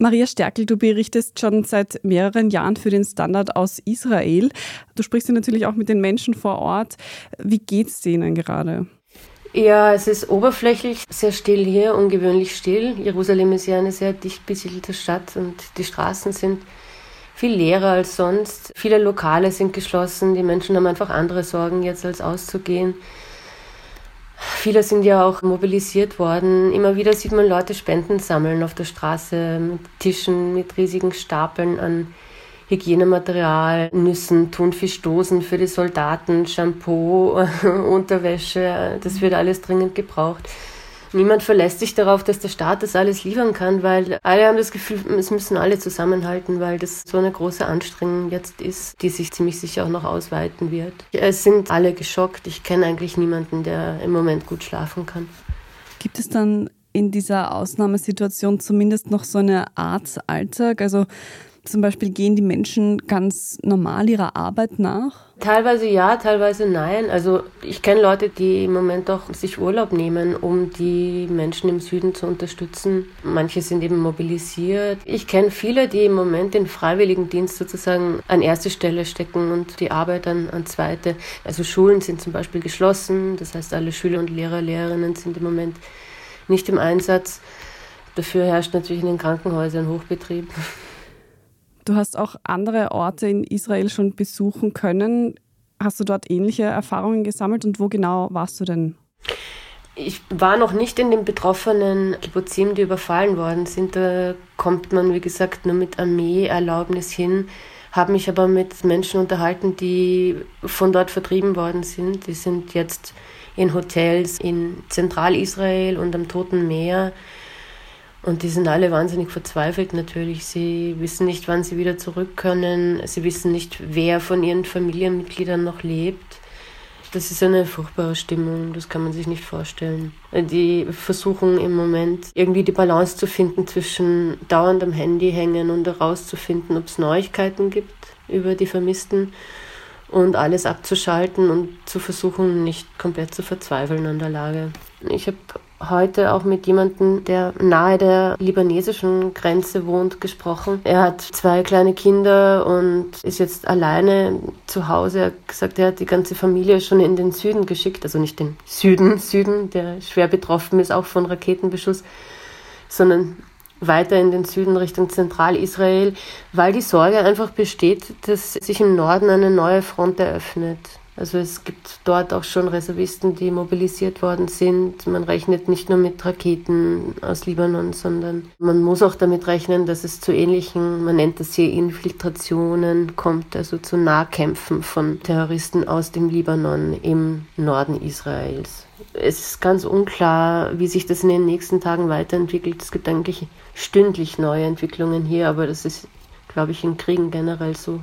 Maria Stärkel, du berichtest schon seit mehreren Jahren für den Standard aus Israel. Du sprichst ja natürlich auch mit den Menschen vor Ort. Wie geht's denen gerade? Ja, es ist oberflächlich sehr still hier, ungewöhnlich still. Jerusalem ist ja eine sehr dicht besiedelte Stadt und die Straßen sind viel leerer als sonst. Viele Lokale sind geschlossen. Die Menschen haben einfach andere Sorgen jetzt als auszugehen. Viele sind ja auch mobilisiert worden. Immer wieder sieht man Leute Spenden sammeln auf der Straße mit Tischen, mit riesigen Stapeln an Hygienematerial, Nüssen, Thunfischdosen für die Soldaten, Shampoo, Unterwäsche. Das wird alles dringend gebraucht. Niemand verlässt sich darauf, dass der Staat das alles liefern kann, weil alle haben das Gefühl, es müssen alle zusammenhalten, weil das so eine große Anstrengung jetzt ist, die sich ziemlich sicher auch noch ausweiten wird. Es sind alle geschockt. Ich kenne eigentlich niemanden, der im Moment gut schlafen kann. Gibt es dann in dieser Ausnahmesituation zumindest noch so eine Art Alltag? Also zum Beispiel gehen die Menschen ganz normal ihrer Arbeit nach? Teilweise ja, teilweise nein. Also ich kenne Leute, die im Moment auch sich Urlaub nehmen, um die Menschen im Süden zu unterstützen. Manche sind eben mobilisiert. Ich kenne viele, die im Moment den Freiwilligendienst sozusagen an erste Stelle stecken und die Arbeit an, an zweite. Also Schulen sind zum Beispiel geschlossen. Das heißt, alle Schüler und Lehrer, Lehrerinnen sind im Moment nicht im Einsatz. Dafür herrscht natürlich in den Krankenhäusern Hochbetrieb. Du hast auch andere Orte in Israel schon besuchen können. Hast du dort ähnliche Erfahrungen gesammelt und wo genau warst du denn? Ich war noch nicht in den betroffenen Kibbutzim, die überfallen worden sind. Da kommt man, wie gesagt, nur mit Armeeerlaubnis hin. Habe mich aber mit Menschen unterhalten, die von dort vertrieben worden sind. Die sind jetzt in Hotels in Zentralisrael und am Toten Meer und die sind alle wahnsinnig verzweifelt natürlich. Sie wissen nicht, wann sie wieder zurück können. Sie wissen nicht, wer von ihren Familienmitgliedern noch lebt. Das ist eine furchtbare Stimmung, das kann man sich nicht vorstellen. Die versuchen im Moment irgendwie die Balance zu finden zwischen dauernd am Handy hängen und herauszufinden, ob es Neuigkeiten gibt über die Vermissten und alles abzuschalten und zu versuchen, nicht komplett zu verzweifeln an der Lage. Ich habe heute auch mit jemandem, der nahe der libanesischen Grenze wohnt, gesprochen. Er hat zwei kleine Kinder und ist jetzt alleine zu Hause. Er hat gesagt, er hat die ganze Familie schon in den Süden geschickt, also nicht den Süden, Süden, der schwer betroffen ist auch von Raketenbeschuss, sondern weiter in den Süden Richtung Zentralisrael, weil die Sorge einfach besteht, dass sich im Norden eine neue Front eröffnet. Also es gibt dort auch schon Reservisten, die mobilisiert worden sind. Man rechnet nicht nur mit Raketen aus Libanon, sondern man muss auch damit rechnen, dass es zu ähnlichen, man nennt das hier Infiltrationen kommt, also zu Nahkämpfen von Terroristen aus dem Libanon im Norden Israels. Es ist ganz unklar, wie sich das in den nächsten Tagen weiterentwickelt. Es gibt eigentlich stündlich neue Entwicklungen hier, aber das ist, glaube ich, in Kriegen generell so.